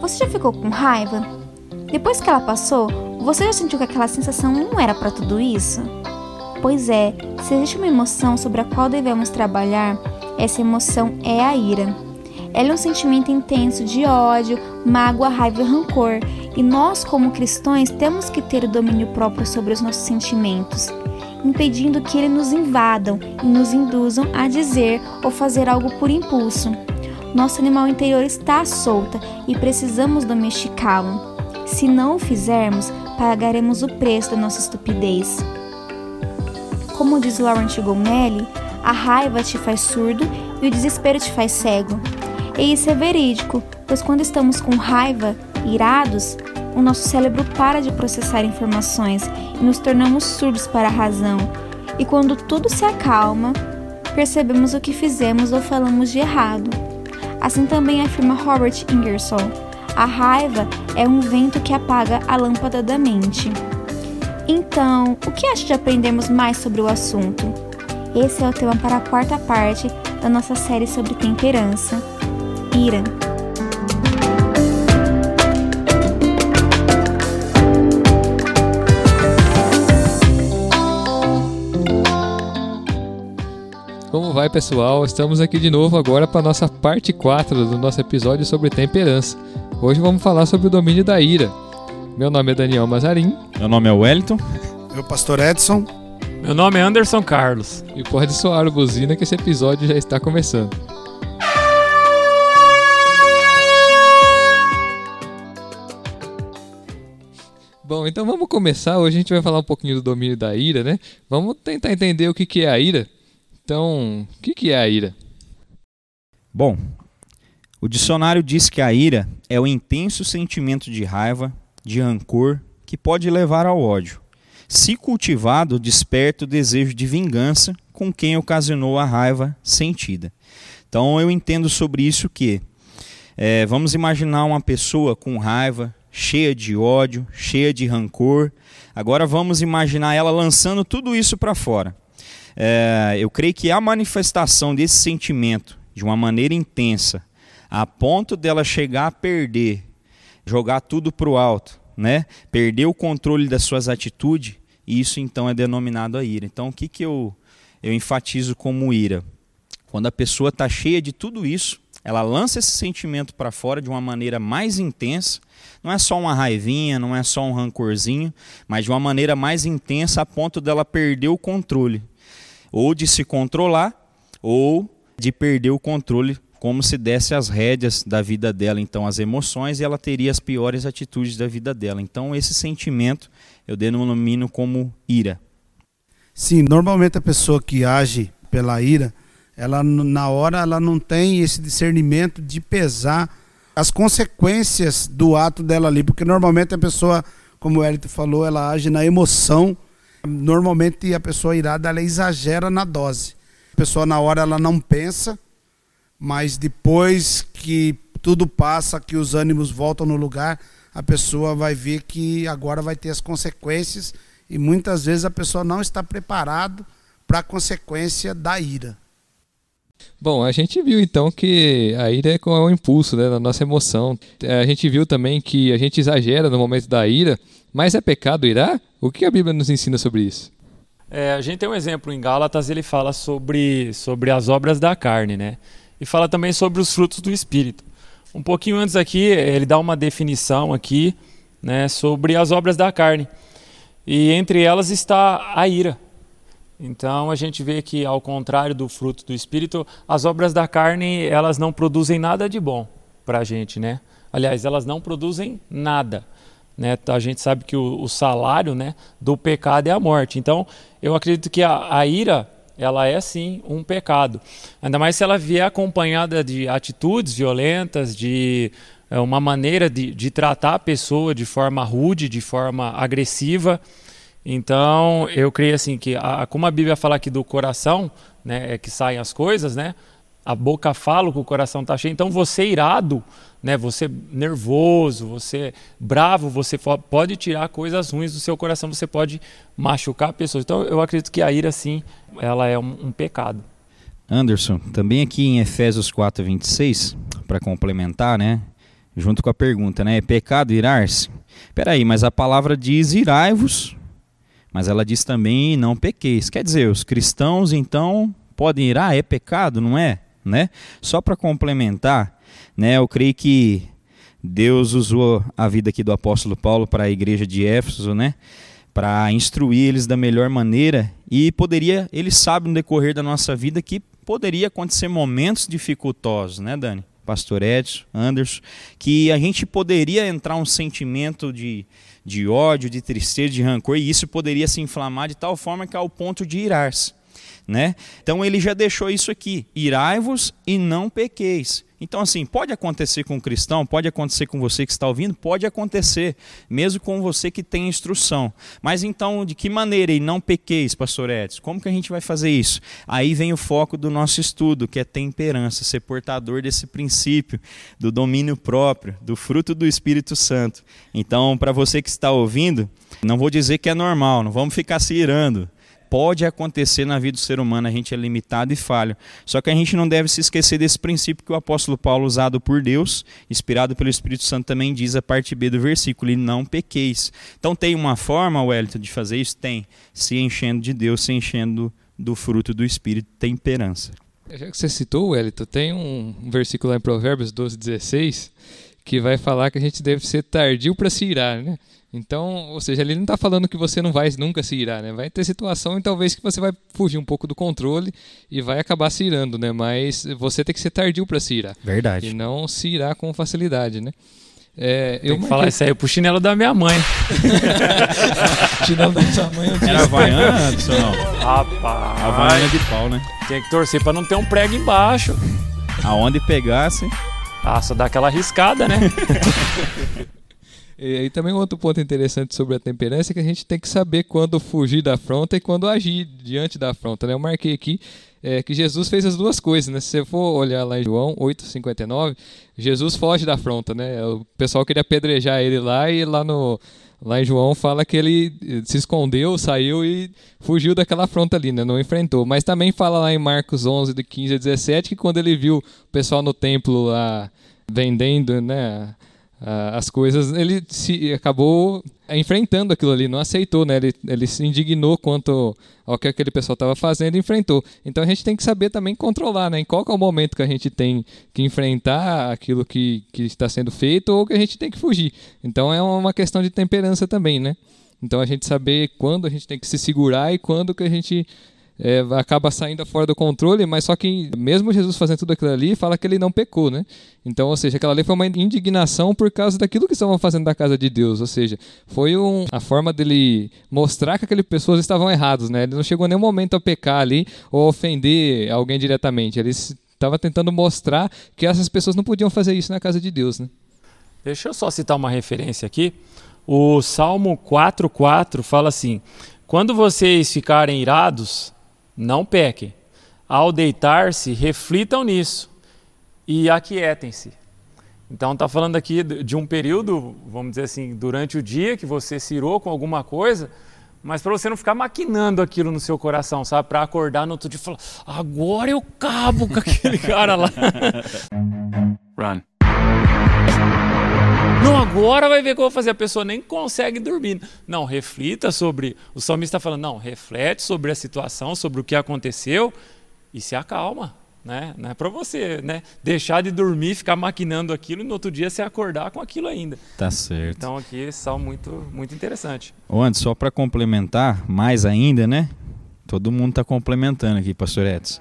Você já ficou com raiva? Depois que ela passou, você já sentiu que aquela sensação não era para tudo isso? Pois é, se existe uma emoção sobre a qual devemos trabalhar, essa emoção é a ira. Ela é um sentimento intenso de ódio, mágoa, raiva e rancor, e nós, como cristãos, temos que ter o domínio próprio sobre os nossos sentimentos, impedindo que eles nos invadam e nos induzam a dizer ou fazer algo por impulso. Nosso animal interior está solta e precisamos domesticá-lo. Se não o fizermos, pagaremos o preço da nossa estupidez. Como diz Laurent Gomelli, a raiva te faz surdo e o desespero te faz cego. E isso é verídico, pois quando estamos com raiva, irados, o nosso cérebro para de processar informações e nos tornamos surdos para a razão. E quando tudo se acalma, percebemos o que fizemos ou falamos de errado. Assim também afirma Robert Ingersoll: a raiva é um vento que apaga a lâmpada da mente. Então, o que acha de aprendermos mais sobre o assunto? Esse é o tema para a quarta parte da nossa série sobre temperança. Ira. Como vai, pessoal? Estamos aqui de novo agora para a nossa parte 4 do nosso episódio sobre temperança. Hoje vamos falar sobre o domínio da ira. Meu nome é Daniel Mazarim. Meu nome é Wellington. Eu, pastor Edson. Meu nome é Anderson Carlos. E pode soar a buzina que esse episódio já está começando. Bom, então vamos começar. Hoje a gente vai falar um pouquinho do domínio da ira, né? Vamos tentar entender o que, é a ira. Então, o que, que é a ira? Bom, o dicionário diz que a ira é o intenso sentimento de raiva, de rancor, que pode levar ao ódio. Se cultivado, desperta o desejo de vingança com quem ocasionou a raiva sentida. Então eu entendo sobre isso que é, vamos imaginar uma pessoa com raiva, cheia de ódio, cheia de rancor. Agora vamos imaginar ela lançando tudo isso para fora. É, eu creio que a manifestação desse sentimento de uma maneira intensa, a ponto dela chegar a perder, jogar tudo para o alto, né? perder o controle das suas atitudes, isso então é denominado a ira. Então o que, que eu, eu enfatizo como ira? Quando a pessoa está cheia de tudo isso, ela lança esse sentimento para fora de uma maneira mais intensa. Não é só uma raivinha, não é só um rancorzinho, mas de uma maneira mais intensa a ponto dela perder o controle. Ou de se controlar, ou de perder o controle, como se desse as rédeas da vida dela, então as emoções, e ela teria as piores atitudes da vida dela. Então esse sentimento eu denomino como ira. Sim, normalmente a pessoa que age pela ira, ela na hora ela não tem esse discernimento de pesar as consequências do ato dela ali, porque normalmente a pessoa, como o Elito falou, ela age na emoção. Normalmente a pessoa irada ela exagera na dose. A pessoa na hora ela não pensa, mas depois que tudo passa, que os ânimos voltam no lugar, a pessoa vai ver que agora vai ter as consequências e muitas vezes a pessoa não está preparado para a consequência da ira. Bom, a gente viu então que a ira é o impulso né, da nossa emoção. A gente viu também que a gente exagera no momento da ira, mas é pecado irar? O que a Bíblia nos ensina sobre isso? É, a gente tem um exemplo em Gálatas, ele fala sobre, sobre as obras da carne, né? E fala também sobre os frutos do Espírito. Um pouquinho antes aqui, ele dá uma definição aqui né, sobre as obras da carne. E entre elas está a ira. Então a gente vê que ao contrário do fruto do espírito, as obras da carne, elas não produzem nada de bom para a gente, né? Aliás, elas não produzem nada. Né? A gente sabe que o, o, salário né, do pecado é a morte. Então, eu acredito que a, a ira, ela é sim um pecado. Ainda mais se ela vier acompanhada de atitudes violentas, de é, uma maneira de, de tratar a pessoa de forma rude, de forma agressiva. Então, eu creio assim que, a, como a Bíblia fala aqui do coração, né, é que saem as coisas, né? a boca fala que o coração está cheio. Então você irado, né, você nervoso, você bravo, você pode tirar coisas ruins do seu coração, você pode machucar pessoas. Então eu acredito que a ira sim, ela é um, um pecado. Anderson, também aqui em Efésios 4:26, para complementar, né, junto com a pergunta, né, é pecado irar-se? Peraí, mas a palavra diz irai-vos, mas ela diz também não pequeis. Quer dizer, os cristãos então podem irar? É pecado, não é? Né? Só para complementar, né, eu creio que Deus usou a vida aqui do apóstolo Paulo para a igreja de Éfeso, né? Para instruir eles da melhor maneira e poderia, ele sabe no decorrer da nossa vida que poderia acontecer momentos dificultosos, né, Dani? Pastor Edson, Anderson, que a gente poderia entrar um sentimento de, de ódio, de tristeza, de rancor, e isso poderia se inflamar de tal forma que ao ponto de irar-se. Né? Então ele já deixou isso aqui: irai-vos e não pequeis. Então, assim, pode acontecer com o cristão, pode acontecer com você que está ouvindo, pode acontecer, mesmo com você que tem instrução. Mas então, de que maneira e não pequeis, pastor Edson? Como que a gente vai fazer isso? Aí vem o foco do nosso estudo, que é temperança, ser portador desse princípio, do domínio próprio, do fruto do Espírito Santo. Então, para você que está ouvindo, não vou dizer que é normal, não vamos ficar se irando pode acontecer na vida do ser humano, a gente é limitado e falho. Só que a gente não deve se esquecer desse princípio que o apóstolo Paulo, usado por Deus, inspirado pelo Espírito Santo, também diz a parte B do versículo: e não pequeis. Então tem uma forma, Wellington, de fazer isso? Tem. Se enchendo de Deus, se enchendo do fruto do Espírito, temperança. Já que você citou, Wellington, tem um versículo lá em Provérbios 12, 16, que vai falar que a gente deve ser tardio para se irar, né? Então, ou seja, ele não está falando que você não vai nunca se irar, né? Vai ter situação e talvez que você vai fugir um pouco do controle e vai acabar se irando, né? Mas você tem que ser tardio para se irar. Verdade. E não se irar com facilidade, né? É, eu que falar isso aí pro chinelo da minha mãe. chinelo da sua mãe. Era Havaiana, não? Rapaz. Havaiana de pau, né? Tem que torcer para não ter um prego embaixo. Aonde pegasse. Ah, só dá aquela riscada, né? E, também outro ponto interessante sobre a temperança é que a gente tem que saber quando fugir da afronta e quando agir diante da afronta. Né? Eu marquei aqui é, que Jesus fez as duas coisas. Né? Se você for olhar lá em João 8,59, Jesus foge da afronta. Né? O pessoal queria apedrejar ele lá e lá no. Lá em João fala que ele se escondeu, saiu e fugiu daquela afronta ali, né? não enfrentou. Mas também fala lá em Marcos 11, de 15 a 17, que quando ele viu o pessoal no templo lá vendendo né, as coisas, ele se acabou enfrentando aquilo ali, não aceitou, né? Ele, ele se indignou quanto ao que aquele pessoal estava fazendo e enfrentou. Então a gente tem que saber também controlar, né? Em qual é o momento que a gente tem que enfrentar aquilo que, que está sendo feito ou que a gente tem que fugir. Então é uma questão de temperança também, né? Então a gente saber quando a gente tem que se segurar e quando que a gente é, acaba saindo fora do controle, mas só que mesmo Jesus fazendo tudo aquilo ali, fala que ele não pecou, né? Então, ou seja, aquela ali foi uma indignação por causa daquilo que estavam fazendo da casa de Deus, ou seja, foi um, a forma dele mostrar que aquelas pessoas estavam erradas, né? Ele não chegou nenhum momento a pecar ali ou ofender alguém diretamente, ele estava tentando mostrar que essas pessoas não podiam fazer isso na casa de Deus, né? Deixa eu só citar uma referência aqui. O Salmo 4:4 fala assim: Quando vocês ficarem irados, não pequem. Ao deitar-se, reflitam nisso e aquietem-se. Então está falando aqui de um período, vamos dizer assim, durante o dia que você se irou com alguma coisa, mas para você não ficar maquinando aquilo no seu coração, sabe? Para acordar no outro dia e falar, agora eu cabo com aquele cara lá. Run. Agora vai ver o que eu vou fazer. A pessoa nem consegue dormir. Não, reflita sobre. O salmista está falando, não, reflete sobre a situação, sobre o que aconteceu e se acalma. Né? Não é para você né? deixar de dormir, ficar maquinando aquilo e no outro dia se acordar com aquilo ainda. Tá certo. Então aqui esse salmo muito, muito interessante. Ô, Antes, só para complementar mais ainda, né? Todo mundo está complementando aqui, pastor Edson.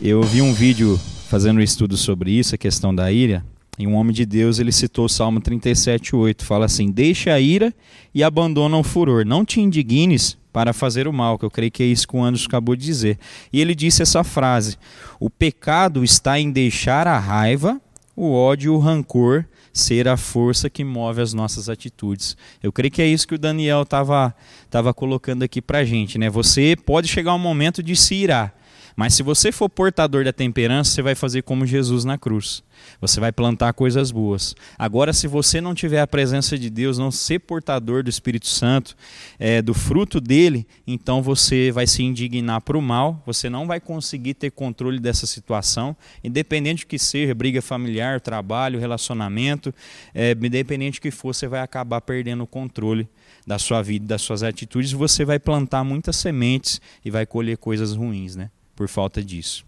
Eu vi um vídeo fazendo um estudo sobre isso, a questão da ira, e um homem de Deus, ele citou o Salmo 37:8, fala assim: "Deixa a ira e abandona o furor, não te indignes para fazer o mal", que eu creio que é isso que o Anderson acabou de dizer. E ele disse essa frase: "O pecado está em deixar a raiva, o ódio e o rancor ser a força que move as nossas atitudes". Eu creio que é isso que o Daniel estava tava colocando aqui para gente, né? Você pode chegar um momento de se irar, Mas se você for portador da temperança, você vai fazer como Jesus na cruz. Você vai plantar coisas boas. Agora, se você não tiver a presença de Deus, não ser portador do Espírito Santo, é, do fruto dele, então você vai se indignar para o mal, você não vai conseguir ter controle dessa situação, independente do que seja, briga familiar, trabalho, relacionamento, é, independente do que for, você vai acabar perdendo o controle da sua vida, das suas atitudes, você vai plantar muitas sementes e vai colher coisas ruins, né? Por falta disso.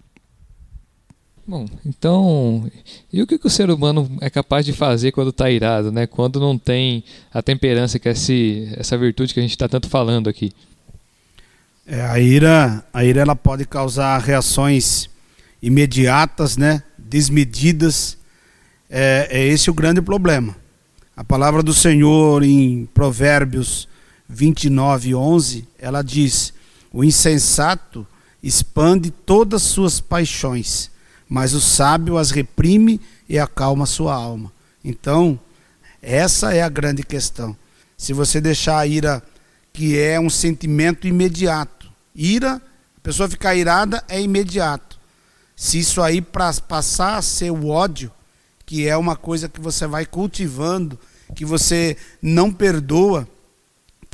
Bom, então, e o que, que o ser humano é capaz de fazer quando está irado, né? Quando não tem a temperança, que é esse, essa virtude que a gente está tanto falando aqui? É, a ira, a ira ela pode causar reações imediatas, né? Desmedidas. É, é esse o grande problema. A palavra do Senhor em Provérbios 29, 11, ela diz: O insensato expande todas suas paixões mas o sábio as reprime e acalma sua alma. Então, essa é a grande questão. Se você deixar a ira, que é um sentimento imediato, ira, a pessoa ficar irada é imediato. Se isso aí para passar a ser o ódio, que é uma coisa que você vai cultivando, que você não perdoa,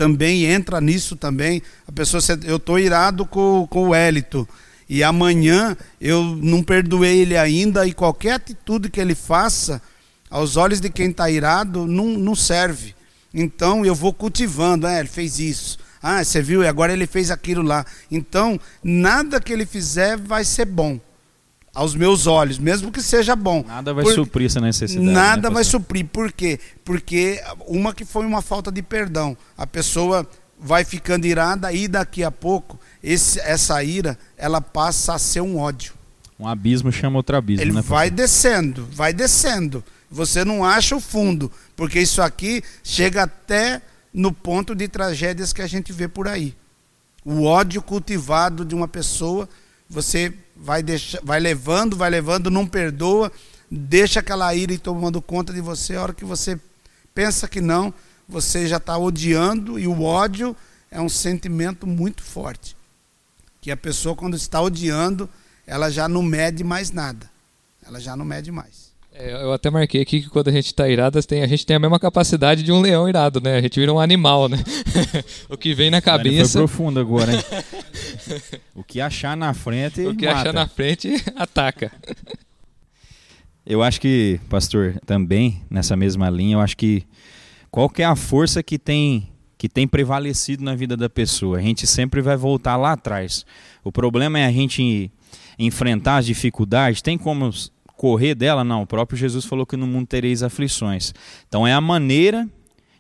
também entra nisso também. A pessoa, eu estou irado com, com o Hélito e amanhã eu não perdoei ele ainda, e qualquer atitude que ele faça, aos olhos de quem está irado, não, não serve. Então eu vou cultivando, ah, ele fez isso. Ah, você viu, e agora ele fez aquilo lá. Então, nada que ele fizer vai ser bom aos meus olhos, mesmo que seja bom. Nada vai Por... suprir essa necessidade. Né, nada né, vai suprir. Por quê? Porque uma que foi uma falta de perdão. A pessoa vai ficando irada e daqui a pouco esse, essa ira ela passa a ser um ódio. Um abismo chama outro abismo. Ele né, vai descendo, vai descendo. Você não acha o fundo, porque isso aqui chega até no ponto de tragédias que a gente vê por aí. O ódio cultivado de uma pessoa, você vai, deixa, vai levando, vai levando, não perdoa, deixa aquela ira e tomando conta de você. A hora que você pensa que não, você já está odiando, e o ódio é um sentimento muito forte. Que a pessoa, quando está odiando, ela já não mede mais nada. Ela já não mede mais. É, eu até marquei aqui que quando a gente está irado, a gente tem a mesma capacidade de um leão irado, né? A gente vira um animal, né? o que vem na cabeça. Foi profundo agora, hein? o que achar na frente. O que mata. achar na frente, ataca. Eu acho que, pastor, também nessa mesma linha, eu acho que qual que é a força que tem que tem prevalecido na vida da pessoa. A gente sempre vai voltar lá atrás. O problema é a gente enfrentar as dificuldades. Tem como correr dela? Não. O próprio Jesus falou que no mundo tereis aflições. Então é a maneira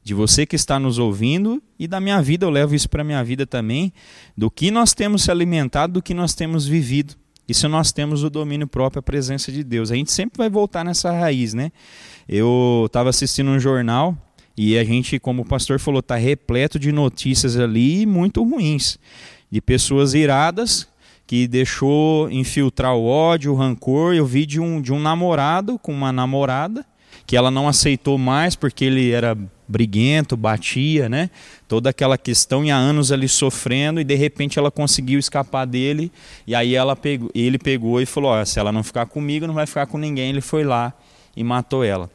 de você que está nos ouvindo e da minha vida, eu levo isso para a minha vida também, do que nós temos se alimentado, do que nós temos vivido. E se nós temos o domínio próprio, a presença de Deus. A gente sempre vai voltar nessa raiz, né? Eu estava assistindo um jornal e a gente, como o pastor falou, está repleto de notícias ali muito ruins, de pessoas iradas que deixou infiltrar o ódio, o rancor. Eu vi de um, de um namorado com uma namorada que ela não aceitou mais porque ele era briguento, batia, né? Toda aquela questão e há anos ali sofrendo e de repente ela conseguiu escapar dele e aí ela pegou, ele pegou e falou: oh, se ela não ficar comigo, não vai ficar com ninguém. Ele foi lá e matou ela.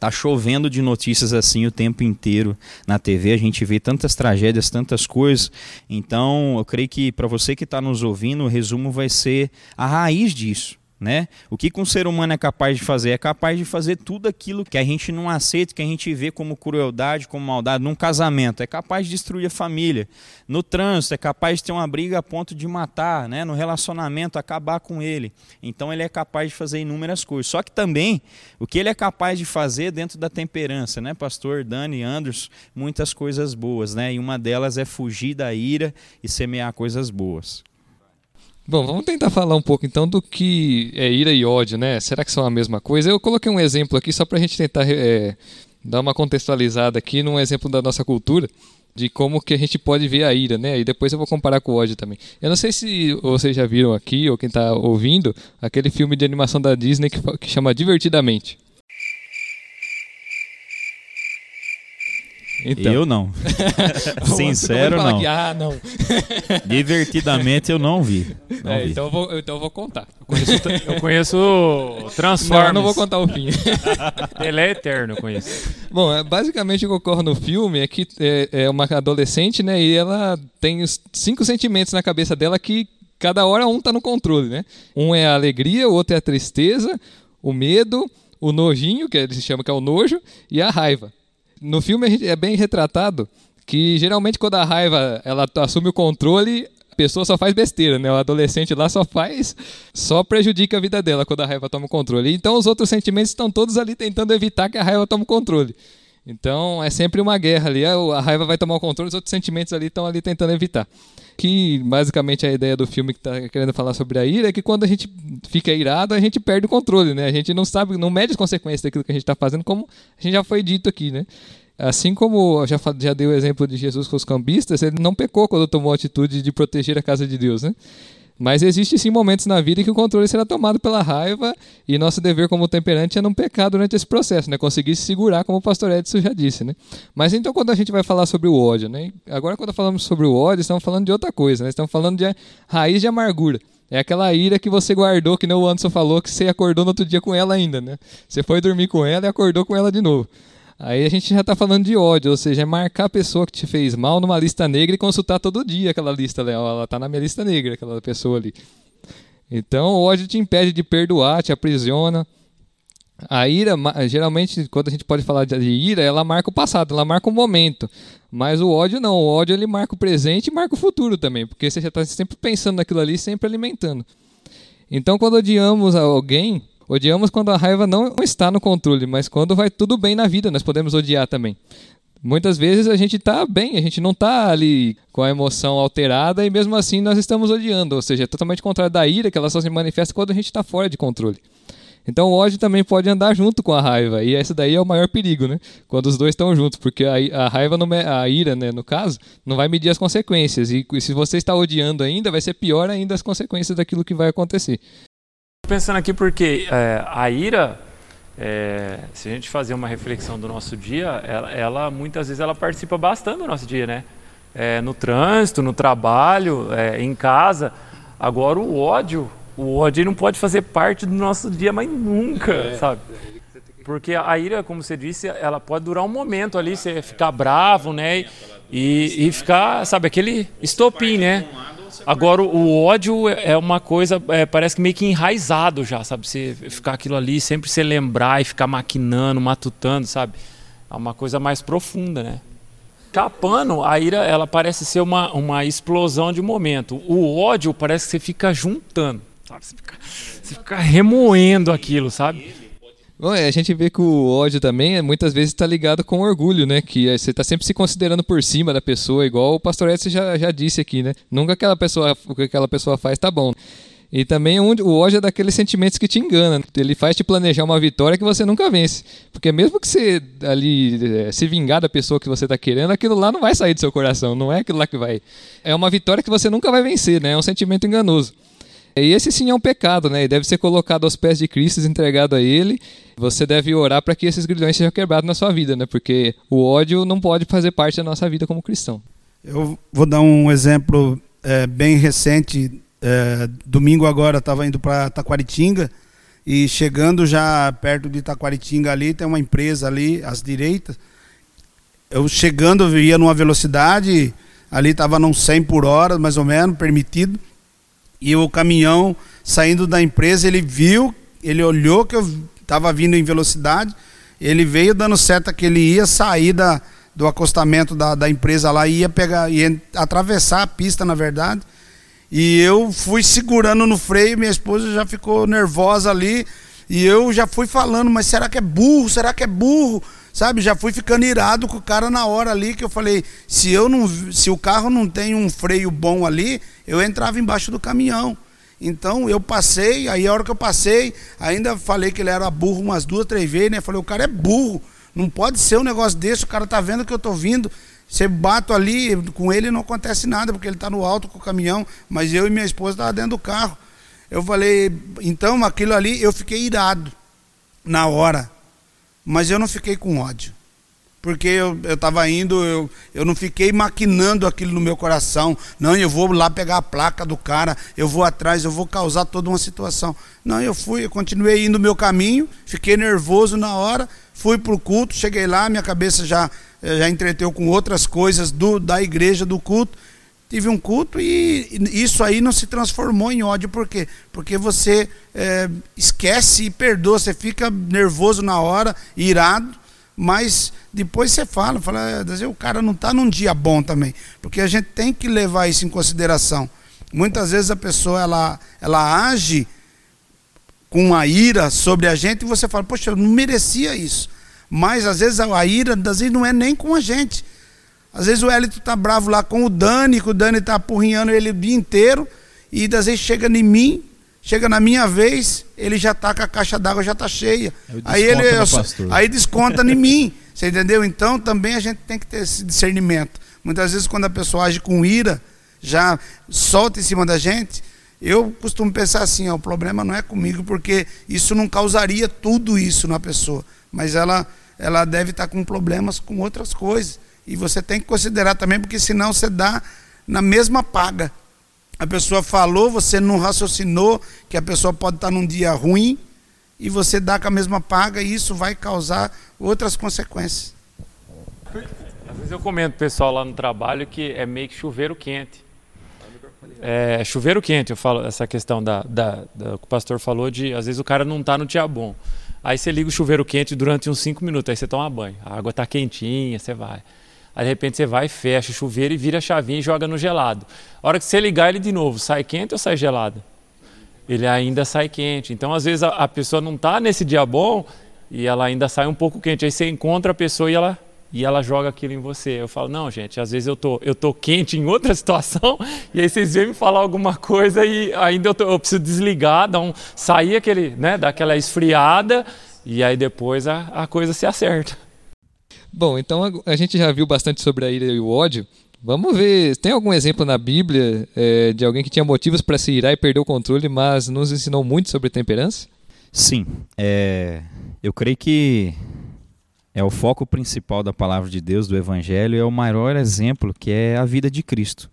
Tá chovendo de notícias assim o tempo inteiro na TV, a gente vê tantas tragédias, tantas coisas. Então, eu creio que para você que está nos ouvindo, o resumo vai ser a raiz disso. Né? O que, que um ser humano é capaz de fazer? É capaz de fazer tudo aquilo que a gente não aceita, que a gente vê como crueldade, como maldade. Num casamento, é capaz de destruir a família. No trânsito, é capaz de ter uma briga a ponto de matar. Né? No relacionamento, acabar com ele. Então, ele é capaz de fazer inúmeras coisas. Só que também, o que ele é capaz de fazer dentro da temperança, né? Pastor Dani Anderson, muitas coisas boas. Né? E uma delas é fugir da ira e semear coisas boas. Bom, vamos tentar falar um pouco então do que é ira e ódio, né? Será que são a mesma coisa? Eu coloquei um exemplo aqui só para a gente tentar é, dar uma contextualizada aqui num exemplo da nossa cultura de como que a gente pode ver a ira, né? E depois eu vou comparar com o ódio também. Eu não sei se vocês já viram aqui ou quem está ouvindo aquele filme de animação da Disney que, que chama Divertidamente. Então. Eu não. Sincero, não. que, ah, não. Divertidamente eu não vi. Não É, vi. então, eu vou, então eu vou contar. Eu conheço Não, Transformers. eu não vou contar o fim. Ele é eterno, eu conheço. Bom, é, basicamente o que ocorre no filme é que é, é uma adolescente, né? E ela tem os cinco sentimentos na cabeça dela que cada hora um tá no controle, né? Um é a alegria, o outro é a tristeza, o medo, o nojinho, que ele se chama que é o nojo, e a raiva. No filme é bem retratado que geralmente quando a raiva ela assume o controle, a pessoa só faz besteira, né? O adolescente lá só faz, só prejudica a vida dela quando a raiva toma o controle. Então os outros sentimentos estão todos ali tentando evitar que a raiva tome o controle. Então é sempre uma guerra ali. A a raiva vai tomar o controle, os outros sentimentos ali estão ali tentando evitar. Que basicamente a ideia do filme que está querendo falar sobre a ira é que quando a gente fica irado, a gente perde o controle, né? A gente não sabe, não mede as consequências daquilo que a gente está fazendo, como a gente já foi dito aqui, né? Assim como já, já dei o exemplo de Jesus com os cambistas, ele não pecou quando tomou a atitude de proteger a casa de Deus, né? Mas existe sim momentos na vida em que o controle será tomado pela raiva e nosso dever como temperante é não pecar durante esse processo, né? Conseguir se segurar, como o pastor Edson já disse, né? Mas então quando a gente vai falar sobre o ódio, né? Agora quando falamos sobre o ódio, estamos falando de outra coisa, né? Estamos falando de raiz de amargura. É aquela ira que você guardou, que nem o Anderson falou, que você acordou no outro dia com ela ainda, né? Você foi dormir com ela e acordou com ela de novo. Aí a gente já está falando de ódio, ou seja, é marcar a pessoa que te fez mal numa lista negra e consultar todo dia aquela lista, né? Ela está na minha lista negra, aquela pessoa ali. Então o ódio te impede de perdoar, te aprisiona. A ira, geralmente, quando a gente pode falar de ira, ela marca o passado, ela marca o momento. Mas o ódio não, o ódio ele marca o presente e marca o futuro também, porque você já está sempre pensando naquilo ali, sempre alimentando. Então, quando odiamos alguém, odiamos quando a raiva não está no controle, mas quando vai tudo bem na vida, nós podemos odiar também. Muitas vezes a gente está bem, a gente não está ali com a emoção alterada e mesmo assim nós estamos odiando, ou seja, é totalmente contrário da ira, que ela só se manifesta quando a gente está fora de controle. Então o ódio também pode andar junto com a raiva, e esse daí é o maior perigo, né? Quando os dois estão juntos, porque a, a raiva, não a ira, né, no caso, não vai medir as consequências, e se você está odiando ainda, vai ser pior ainda as consequências daquilo que vai acontecer. Pensando aqui porque é, a ira, é, se a gente fazer uma reflexão do nosso dia, ela, ela, muitas vezes ela participa bastante do nosso dia, né? É, no trânsito, no trabalho, é, em casa. Agora o ódio, o ódio não pode fazer parte do nosso dia mais nunca, sabe? Porque a ira, como você disse, ela pode durar um momento ali, você ficar bravo, né? E, e ficar, sabe, aquele estopim, né? Agora, o ódio é uma coisa, é, parece que meio que enraizado já, sabe? Você ficar aquilo ali, sempre se lembrar e ficar maquinando, matutando, sabe? É uma coisa mais profunda, né? Chapando, a ira, ela parece ser uma, uma explosão de momento. O ódio parece que você fica juntando, sabe? Você fica, você fica remoendo aquilo, sabe? Bom, é, a gente vê que o ódio também é, muitas vezes está ligado com orgulho, né? Que é, você está sempre se considerando por cima da pessoa, igual o pastor Edson já, já disse aqui, né? Nunca aquela pessoa, o que aquela pessoa faz tá bom. E também onde- o ódio é daqueles sentimentos que te enganam. Ele faz te planejar uma vitória que você nunca vence. Porque mesmo que você ali se vingar da pessoa que você está querendo, aquilo lá não vai sair do seu coração. Não é aquilo lá que vai. É uma vitória que você nunca vai vencer, né? É um sentimento enganoso. E esse sim é um pecado, né? E deve ser colocado aos pés de Cristo, entregado a Ele. Você deve orar para que esses grilhões sejam quebrados na sua vida, né? Porque o ódio não pode fazer parte da nossa vida como cristão. Eu vou dar um exemplo é, bem recente. É, domingo agora estava indo para Taquaritinga e chegando já perto de Taquaritinga ali tem uma empresa ali às direitas. Eu chegando eu ia numa velocidade ali estava num 100 por hora mais ou menos permitido e o caminhão saindo da empresa ele viu, ele olhou que eu estava vindo em velocidade, ele veio dando seta que ele ia sair da, do acostamento da, da empresa lá, ia pegar, ia atravessar a pista na verdade. E eu fui segurando no freio, minha esposa já ficou nervosa ali. E eu já fui falando, mas será que é burro? Será que é burro? Sabe, já fui ficando irado com o cara na hora ali que eu falei, se eu não, se o carro não tem um freio bom ali, eu entrava embaixo do caminhão. Então eu passei, aí a hora que eu passei, ainda falei que ele era burro umas duas, três vezes, né? Falei, o cara é burro, não pode ser um negócio desse, o cara tá vendo que eu tô vindo. Você bato ali, com ele não acontece nada, porque ele está no alto com o caminhão, mas eu e minha esposa estavam dentro do carro. Eu falei, então aquilo ali, eu fiquei irado na hora, mas eu não fiquei com ódio. porque eu estava indo, eu, eu não fiquei maquinando aquilo no meu coração. Não, eu vou lá pegar a placa do cara, eu vou atrás, eu vou causar toda uma situação. Não, eu fui, eu continuei indo o meu caminho, fiquei nervoso na hora, fui para o culto, cheguei lá, minha cabeça já, já entreteu com outras coisas do, da igreja, do culto. Tive um culto e isso aí não se transformou em ódio, por quê? Porque você é, esquece e perdoa, você fica nervoso na hora, irado, mas depois você fala, fala, é, o cara não está num dia bom também, porque a gente tem que levar isso em consideração. Muitas vezes a pessoa ela, ela age com uma ira sobre a gente e você fala, poxa, eu não merecia isso. Mas às vezes a ira, às vezes não é nem com a gente. Às vezes o Elito tá bravo lá com o Dani, que o Dani tá apurrinhando ele o dia inteiro, e às vezes chega em mim, chega na minha vez, ele já tá com a caixa d'água já tá cheia. Aí ele eu, aí desconta em mim. Você entendeu? Então também a gente tem que ter esse discernimento. Muitas vezes quando a pessoa age com ira, já solta em cima da gente, eu costumo pensar assim, ó, o problema não é comigo, porque isso não causaria tudo isso na pessoa, mas ela ela deve estar com problemas com outras coisas. E você tem que considerar também, porque senão você dá na mesma paga. A pessoa falou, você não raciocinou que a pessoa pode estar num dia ruim, e você dá com a mesma paga, e isso vai causar outras consequências. Às vezes eu comento pessoal lá no trabalho que é meio que chuveiro quente. É, chuveiro quente, eu falo essa questão da, da, da, que o pastor falou de às vezes o cara não está no dia bom. Aí você liga o chuveiro quente durante uns 5 minutos, aí você toma banho. A água está quentinha, você vai. Aí de repente você vai, fecha o chuveiro e vira a chavinha e joga no gelado. A hora que você ligar ele de novo, sai quente ou sai gelado? Ele ainda sai quente. Então às vezes a, a pessoa não está nesse dia bom e ela ainda sai um pouco quente. Aí você encontra a pessoa e ela e ela joga aquilo em você. Eu falo, não, gente, às vezes eu tô, eu tô quente em outra situação, e aí vocês vêm me falar alguma coisa e ainda eu, tô, eu preciso desligar, dar um, sair aquele, né, daquela esfriada, e aí depois a, a coisa se acerta. Bom, então a, a, gente já viu bastante sobre a ira e o ódio. Vamos ver, tem algum exemplo na Bíblia é, de alguém que tinha motivos para se irar e perder o controle, mas nos ensinou muito sobre temperança? Sim, é, eu creio que é o foco principal da palavra de Deus, do Evangelho, é o maior exemplo que é a vida de Cristo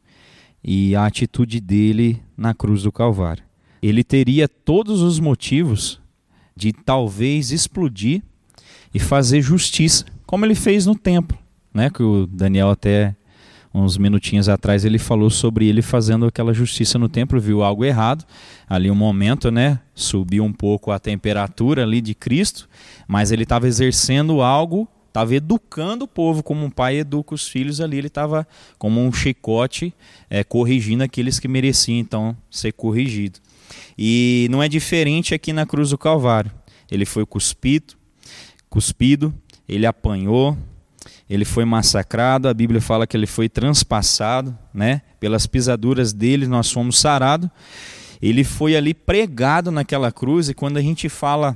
e a atitude dele na cruz do Calvário. Ele teria todos os motivos de talvez explodir e fazer justiça, como ele fez no templo, né? Que o Daniel até uns minutinhos atrás ele falou sobre ele fazendo aquela justiça no templo, viu algo errado. Ali um momento, né, subiu um pouco a temperatura ali de Cristo, mas ele estava exercendo algo, estava educando o povo como um pai educa os filhos ali, ele estava como um chicote é, corrigindo aqueles que mereciam então ser corrigido. E não é diferente aqui na cruz do Calvário. Ele foi cuspido, cuspido, ele apanhou, ele foi massacrado, a Bíblia fala que ele foi transpassado, né? Pelas pisaduras dele nós fomos sarados. Ele foi ali pregado naquela cruz e quando a gente fala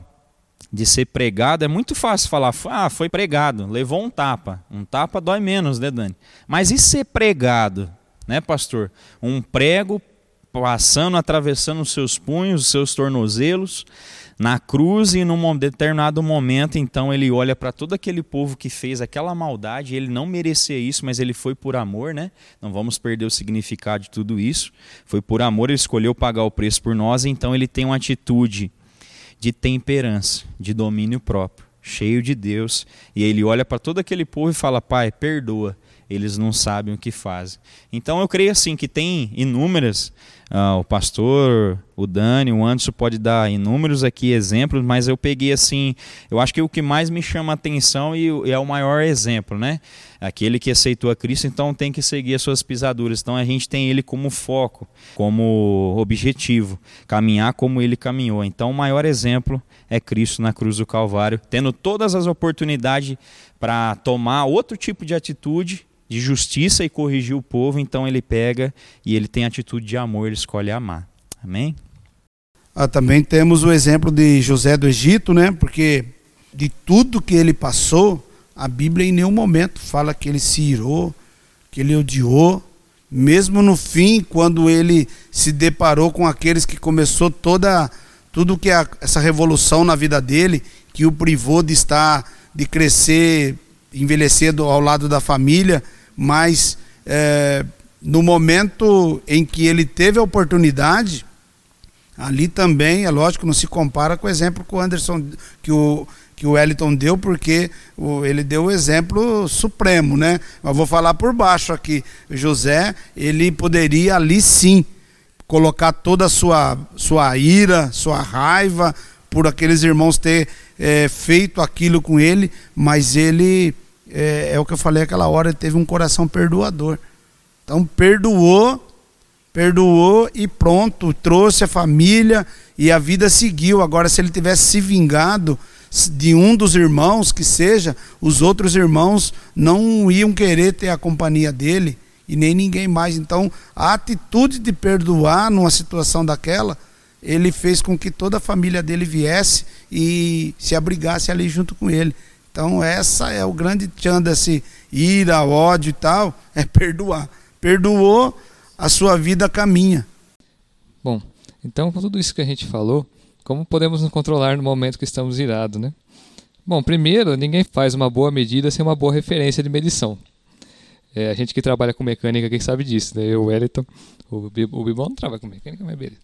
de ser pregado, é muito fácil falar, ah, foi pregado, levou um tapa. Um tapa dói menos, né, Dani? Mas e ser pregado, né, pastor? Um prego passando, atravessando os seus punhos, os seus tornozelos, na cruz e num determinado momento, então ele olha para todo aquele povo que fez aquela maldade, ele não merecia isso, mas ele foi por amor, né? Não vamos perder o significado de tudo isso. Foi por amor, ele escolheu pagar o preço por nós, então ele tem uma atitude de temperança, de domínio próprio, cheio de Deus, e ele olha para todo aquele povo e fala: "Pai, perdoa, eles não sabem o que fazem". Então eu creio assim que tem inúmeras ah, o pastor, o Dani, o Anderson pode dar inúmeros aqui exemplos, mas eu peguei assim, eu acho que o que mais me chama a atenção e, e é o maior exemplo, né? Aquele que aceitou a Cristo, então tem que seguir as suas pisaduras. Então a gente tem ele como foco, como objetivo, caminhar como ele caminhou. Então o maior exemplo é Cristo na cruz do Calvário, tendo todas as oportunidades para tomar outro tipo de atitude de justiça e corrigir o povo, então ele pega e ele tem atitude de amor, ele escolhe amar. Amém? Ah, também temos o exemplo de José do Egito, né? Porque de tudo que ele passou, a Bíblia em nenhum momento fala que ele se irou, que ele odiou. Mesmo no fim, quando ele se deparou com aqueles que começou toda tudo que é essa revolução na vida dele, que o privou de estar, de crescer envelhecer ao lado da família, mas é, no momento em que ele teve a oportunidade, ali também, é lógico, não se compara com o exemplo que o Anderson, que o, que o Wellington deu, porque ele deu o exemplo supremo, né? Mas vou falar por baixo aqui. José, ele poderia ali sim colocar toda a sua, sua ira, sua raiva por aqueles irmãos ter é, feito aquilo com ele, mas ele, é, é o que eu falei aquela hora, ele teve um coração perdoador. Então perdoou, perdoou e pronto, trouxe a família e a vida seguiu. Agora, se ele tivesse se vingado de um dos irmãos, que seja, os outros irmãos não iam querer ter a companhia dele e nem ninguém mais. Então, a atitude de perdoar numa situação daquela, ele fez com que toda a família dele viesse e se abrigasse ali junto com ele. Então, essa é o grande tchan desse ira, ódio e tal, é perdoar perdoou, a sua vida caminha. Bom, então com tudo isso que a gente falou, como podemos nos controlar no momento que estamos irados, né? Bom, primeiro, ninguém faz uma boa medida sem uma boa referência de medição. É, a gente que trabalha com mecânica que sabe disso, né? Eu, o Wellington, o, o Bibon não trabalha com mecânica, mas beleza.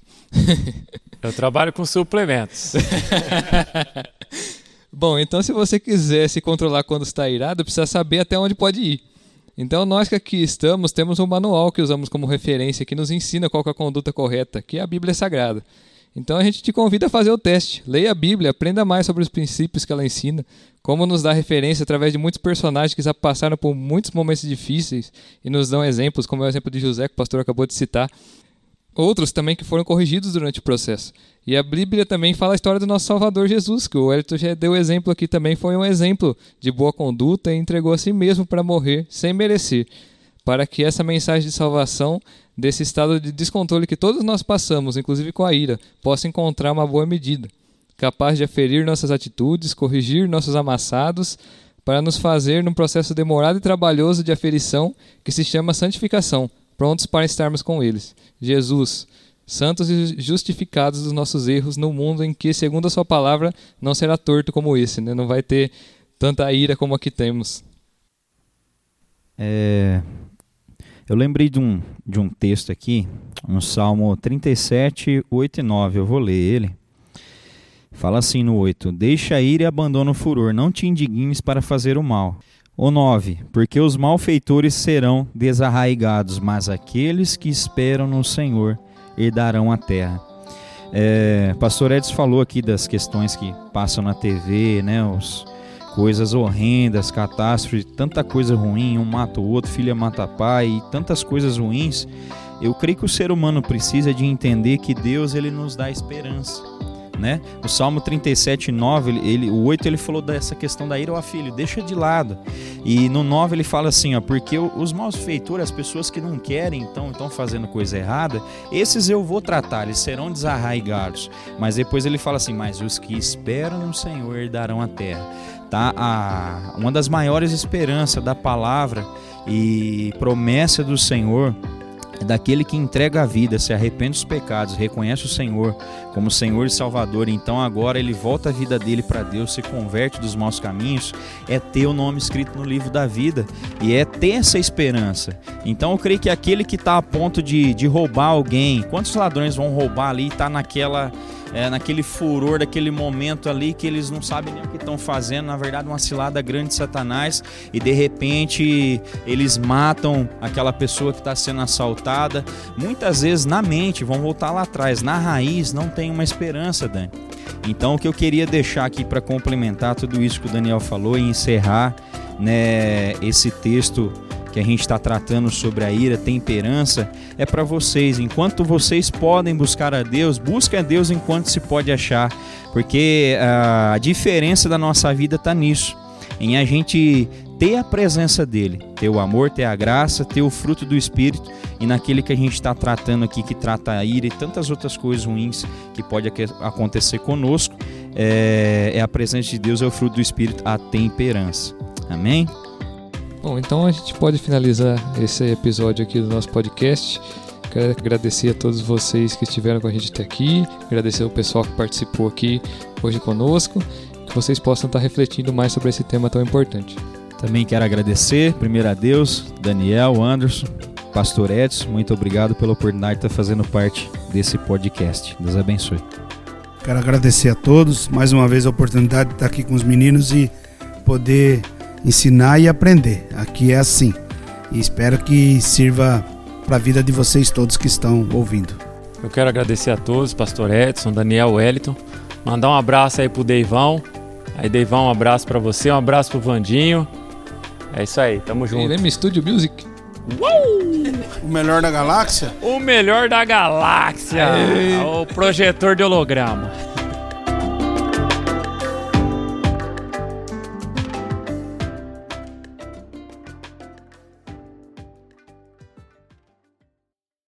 Eu trabalho com suplementos. Bom, então se você quiser se controlar quando está irado, precisa saber até onde pode ir. Então, nós que aqui estamos, temos um manual que usamos como referência que nos ensina qual é a conduta correta, que é a Bíblia Sagrada. Então, a gente te convida a fazer o teste. Leia a Bíblia, aprenda mais sobre os princípios que ela ensina, como nos dá referência através de muitos personagens que já passaram por muitos momentos difíceis e nos dão exemplos, como é o exemplo de José, que o pastor acabou de citar outros também que foram corrigidos durante o processo. E a Bíblia também fala a história do nosso Salvador Jesus, que o Elton já deu exemplo aqui também, foi um exemplo de boa conduta e entregou a si mesmo para morrer sem merecer, para que essa mensagem de salvação desse estado de descontrole que todos nós passamos, inclusive com a ira, possa encontrar uma boa medida, capaz de aferir nossas atitudes, corrigir nossos amassados, para nos fazer num processo demorado e trabalhoso de aferição que se chama santificação, prontos para estarmos com eles. Jesus, santos e justificados dos nossos erros no mundo em que, segundo a sua palavra, não será torto como esse, né? não vai ter tanta ira como aqui temos. É, eu lembrei de um, de um texto aqui, no Salmo 37, 8 e 9, eu vou ler ele. Fala assim no 8: Deixa a ira e abandona o furor, não te indignes para fazer o mal. O 9: Porque os malfeitores serão desarraigados, mas aqueles que esperam no Senhor herdarão a terra. É, Pastor Edson falou aqui das questões que passam na TV, né? Os, coisas horrendas, catástrofes, tanta coisa ruim, um mata o outro, filha mata pai e tantas coisas ruins. Eu creio que o ser humano precisa de entender que Deus ele nos dá esperança né? O Salmo 37, 9, ele, ele, o 8 ele falou dessa questão da ira ao filho, deixa de lado. E no 9 ele fala assim, ó, porque os malfeitores, as pessoas que não querem, então estão fazendo coisa errada, esses eu vou tratar, eles serão desarraigados. Mas depois ele fala assim, mas os que esperam no Senhor herdarão a terra. Tá? A, uma das maiores esperanças da palavra e promessa do Senhor daquele que entrega a vida, se arrepende dos pecados, reconhece o Senhor como Senhor e Salvador, então agora ele volta a vida dele para Deus, se converte dos maus caminhos, é ter o nome escrito no livro da vida e é ter essa esperança. Então eu creio que aquele que está a ponto de, de roubar alguém, quantos ladrões vão roubar ali e está naquela é, naquele furor daquele momento ali que eles não sabem nem o que estão fazendo, na verdade uma cilada grande de Satanás e de repente eles matam aquela pessoa que está sendo assaltada. Muitas vezes na mente, vão voltar lá atrás, na raiz não tem uma esperança, Dani. Então o que eu queria deixar aqui para complementar tudo isso que o Daniel falou e encerrar né, esse texto que a gente está tratando sobre a ira, temperança, é para vocês. Enquanto vocês podem buscar a Deus, busquem a Deus enquanto se pode achar, porque ah, a diferença da nossa vida está nisso, em a gente ter a presença dele, ter o amor, ter a graça, ter o fruto do Espírito e naquele que a gente está tratando aqui, que trata a ira e tantas outras coisas ruins que pode acontecer conosco, é, é a presença de Deus, é o fruto do Espírito, a temperança. Amém? Bom, então a gente pode finalizar esse episódio aqui do nosso podcast. Quero agradecer a todos vocês que estiveram com a gente até aqui, agradecer o pessoal que participou aqui hoje conosco, que vocês possam estar refletindo mais sobre esse tema tão importante. Também quero agradecer, primeiro a Deus, Daniel, Anderson, Pastor Edson, muito obrigado pela oportunidade de estar fazendo parte desse podcast. Deus abençoe. Quero agradecer a todos, mais uma vez a oportunidade de estar aqui com os meninos e poder ensinar e aprender. Aqui é assim. E espero que sirva para a vida de vocês todos que estão ouvindo. Eu quero agradecer a todos, Pastor Edson, Daniel Wellington. Mandar um abraço aí pro Deivão. Aí, Deivão, um abraço para você, um abraço pro Vandinho. É isso aí, tamo junto. Ireme Studio Music. O melhor da galáxia? O melhor da galáxia! O projetor de holograma.